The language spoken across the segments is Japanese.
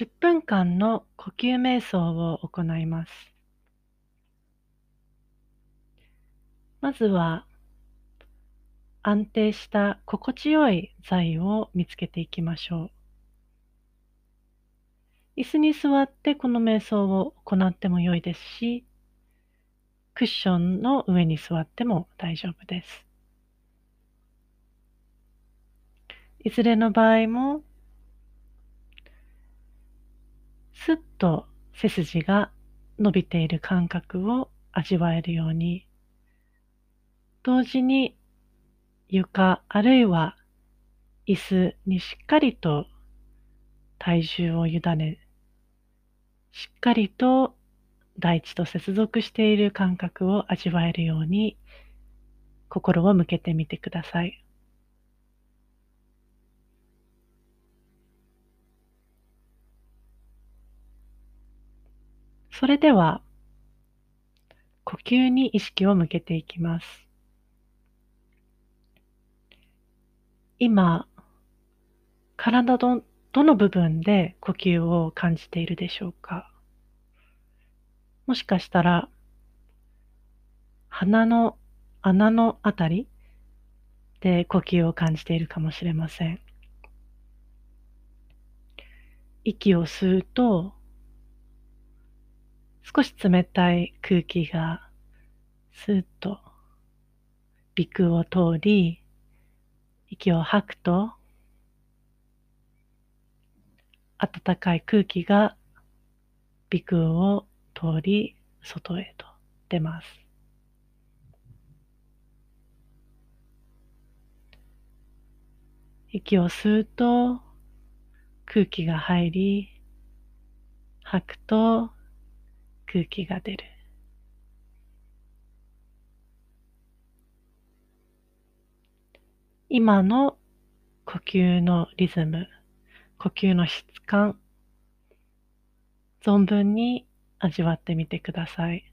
10分間の呼吸瞑想を行います。まずは安定した心地よい座位を見つけていきましょう。椅子に座ってこの瞑想を行っても良いですし、クッションの上に座っても大丈夫です。いずれの場合も、すっと背筋が伸びている感覚を味わえるように、同時に床あるいは椅子にしっかりと体重を委ね、しっかりと大地と接続している感覚を味わえるように心を向けてみてください。それでは呼吸に意識を向けていきます。今、体のどの部分で呼吸を感じているでしょうか？もしかしたら、鼻の穴のあたりで呼吸を感じているかもしれません。息を吸うと、少し冷たい空気がスーッと鼻腔を通り、息を吐くと、暖かい空気が鼻腔を通り外へと出ます。息を吸うと空気が入り、吐くと空気が出る。今の呼吸のリズム、呼吸の質感、存分に味わってみてください。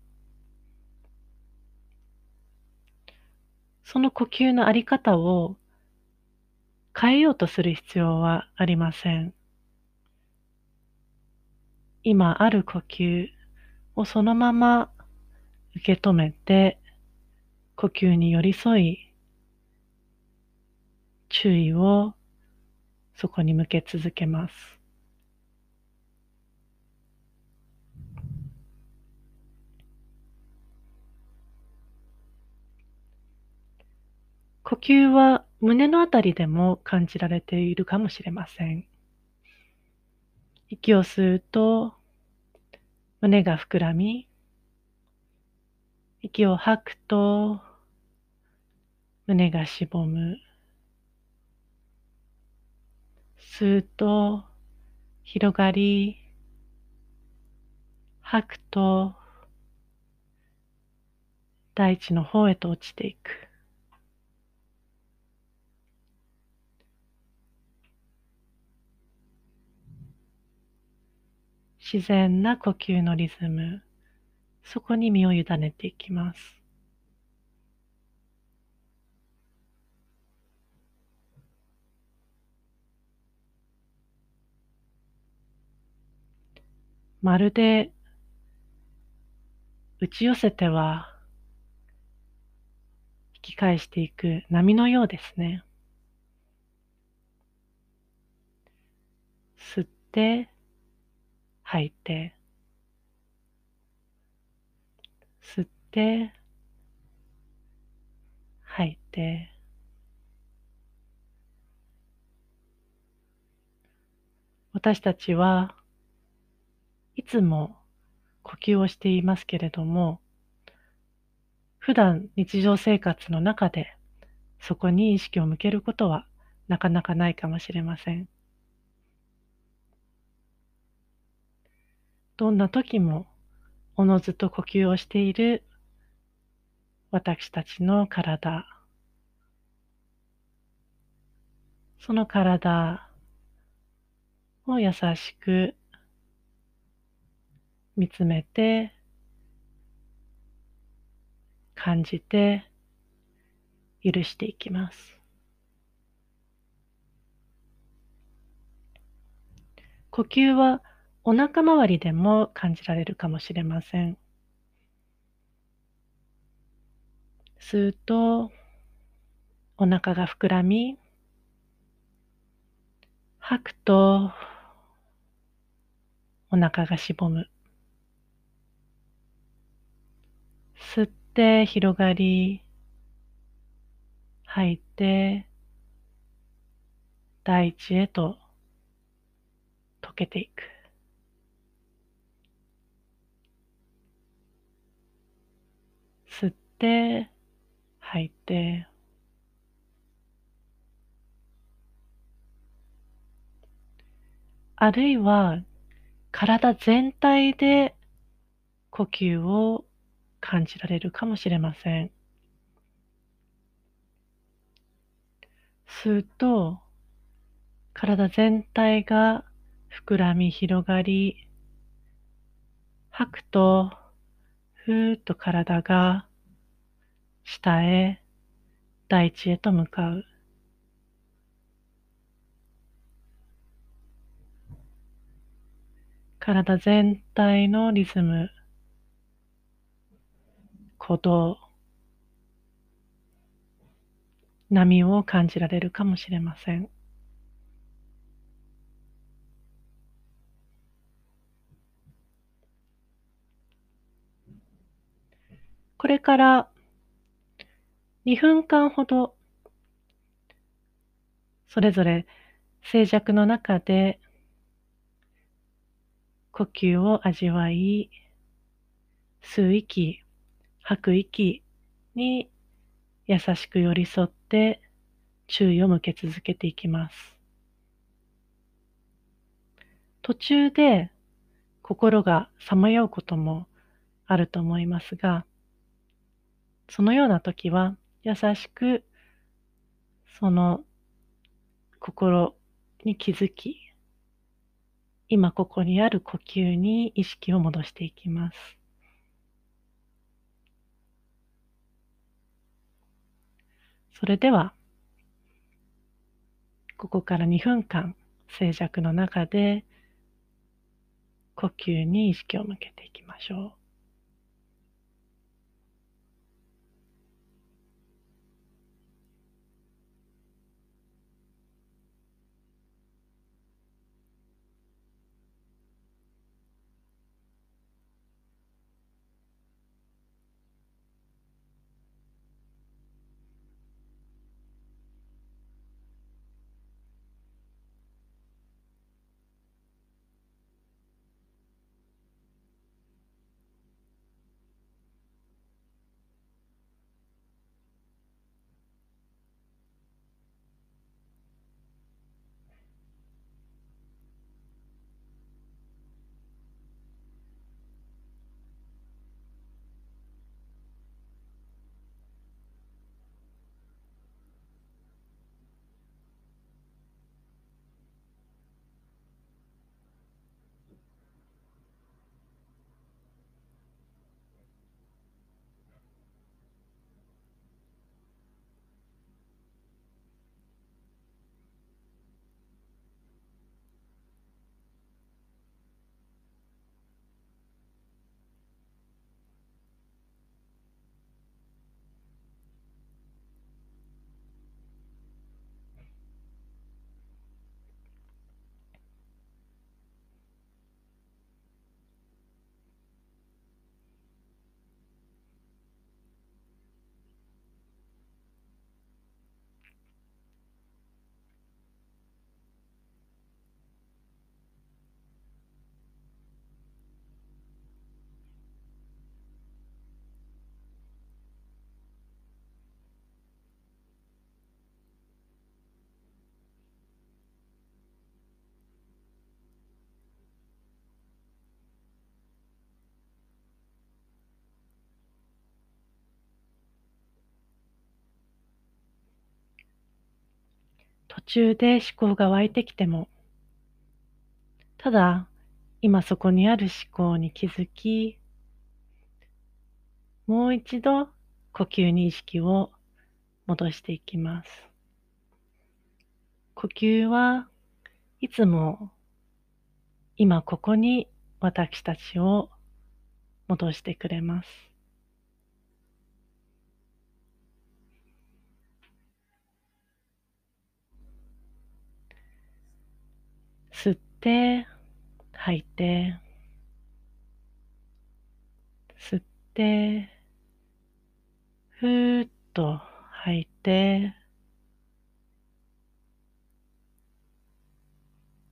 その呼吸のあり方を変えようとする必要はありません。今ある呼吸をそのまま受け止めて呼吸に寄り添い注意をそこに向け続けます。呼吸は胸のあたりでも感じられているかもしれません。息を吸うと胸が膨らみ、息を吐くと胸がしぼむ。吸うと広がり、吐くと大地の方へと落ちていく。自然な呼吸のリズム、そこに身を委ねていきます。まるで打ち寄せては引き返していく波のようですね。吸って吐いて吸って吐いて私たちはいつも呼吸をしていますけれども、普段日常生活の中でそこに意識を向けることはなかなかないかもしれません。どんな時もおのずと呼吸をしている私たちの体、その体を優しく見つめて、感じて、許していきます。呼吸はお腹周りでも感じられるかもしれません。吸うとお腹が膨らみ、吐くとお腹がしぼむ。吸って広がり、吐いて大地へと溶けていく。吸って吐いてあるいは体全体で呼吸を感じられるかもしれません。吸うと体全体が膨らみ広がり、吐くとふーっと体が下へ大地へと向かう。体全体のリズム、鼓動、波を感じられるかもしれません。これから2分間ほどそれぞれ静寂の中で呼吸を味わい、吸う息、吐く息に優しく寄り添って注意を向け続けていきます。途中で心がさまようこともあると思いますが、そのような時は優しくその心に気づき、今ここにある呼吸に意識を戻していきます。それでは、ここから2分間静寂の中で呼吸に意識を向けていきましょう。中で思考が湧いてきても、ただ今そこにある思考に気づき、もう一度呼吸に意識を戻していきます。呼吸はいつも今ここに私たちを戻してくれます。吸っって、吐いて、吸って、ふーっと吐いて、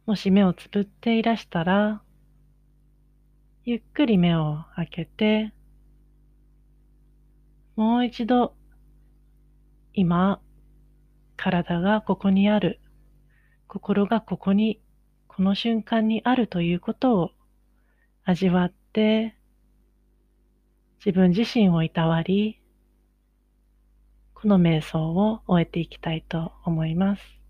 もし目をつぶっていらしたら、ゆっくり目を開けて、もう一度、今、体がここにある、心がここに、この瞬間にあるということを味わって、自分自身をいたわり、この瞑想を終えていきたいと思います。